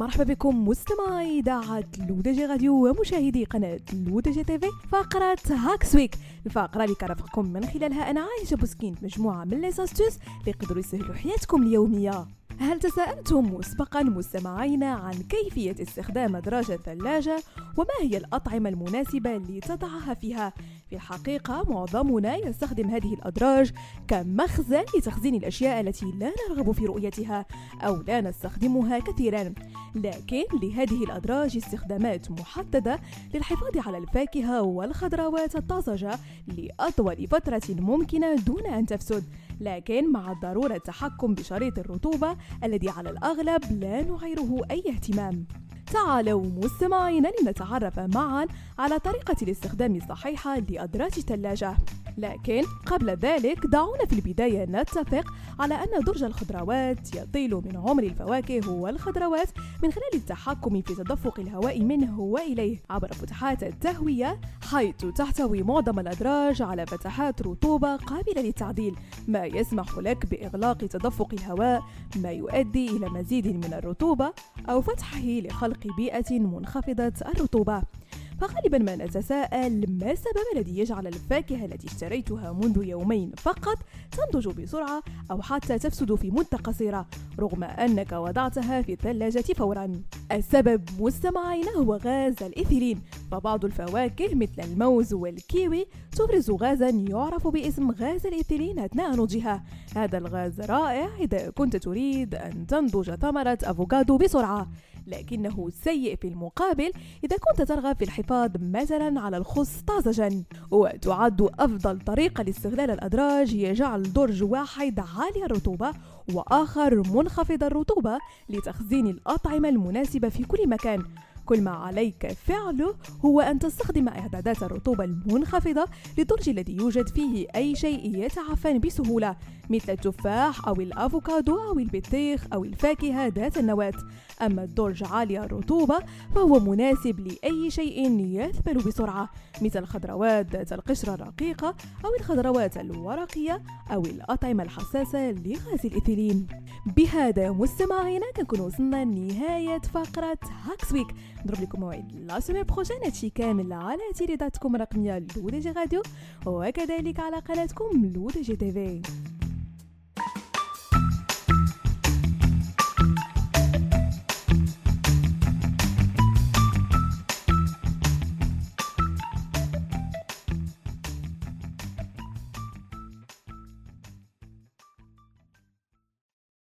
مرحبا بكم مستمعي إذاعة L'ODJ Radio ومشاهدي قناة L'ODJ TV فقرة Hacks Week الفقرة اللي كرفقكم من خلالها أنا عايشة بوسكين مجموعة من les astuces اللي يقدروا يسهلوا حياتكم اليومية. هل تساءلتم مسبقا مستمعين عن كيفية استخدام أدراج الثلاجة؟ وما هي الأطعمة المناسبة لتضعها فيها؟ في الحقيقة معظمنا يستخدم هذه الأدراج كمخزن لتخزين الأشياء التي لا نرغب في رؤيتها أو لا نستخدمها كثيرا. لكن لهذه الأدراج استخدامات محددة للحفاظ على الفاكهة والخضروات الطازجة لأطول فترة ممكنة دون أن تفسد. لكن مع ضرورة التحكم بشريط الرطوبة الذي على الأغلب لا نعيره أي اهتمام. تعالوا مستمعينا لنتعرف معا على طريقة الاستخدام الصحيحة لأدراج الثلاجة لكن قبل ذلك دعونا في البداية نتفق على أن درج الخضروات يطيل من عمر الفواكه والخضروات من خلال التحكم في تدفق الهواء منه وإليه عبر فتحات التهوية حيث تحتوي معظم الأدراج على فتحات رطوبة قابلة للتعديل ما يسمح لك بإغلاق تدفق الهواء ما يؤدي إلى مزيد من الرطوبة أو فتحه لخلق بيئة منخفضة الرطوبة. فغالبا ما نتساءل ما السبب الذي يجعل الفاكهة التي اشتريتها منذ يومين فقط تنضج بسرعة أو حتى تفسد في مدة قصيرة رغم أنك وضعتها في الثلاجة فورا. السبب مستمعينا هو غاز الإثيلين فبعض الفواكه مثل الموز والكيوي تفرز غازا يعرف باسم غاز الإثيلين أثناء نضجها. هذا الغاز رائع إذا كنت تريد أن تنضج ثمرة أفوكادو بسرعة. لكنه سيء في المقابل. إذا كنت ترغب في الحفاظ مثلا على الخص طازجا وتعد أفضل طريقة لاستغلال الأدراج هي جعل درج واحد عالي الرطوبة وآخر منخفض الرطوبة لتخزين الأطعمة المناسبة في كل مكان. كل ما عليك فعله هو أن تستخدم إعدادات الرطوبة المنخفضة للدرج الذي يوجد فيه أي شيء يتعفن بسهولة. مثل التفاح أو الأفوكادو أو البطيخ أو الفاكهة ذات النواة. أما الدرج عالي الرطوبة فهو مناسب لأي شيء يذبل بسرعة مثل الخضروات ذات القشرة الرقيقة أو الخضروات الورقية أو الأطعمة الحساسة لغاز الإثيلين. بهذا مستمعينا كنكون وصلنا لنهاية فقرة Hacks Week نضرب لكم موعد la semaine prochaine هادشي كامل على إذاعتكم الرقمية L'ODJ Radio وكذلك على قناتكم L'ODJ TV.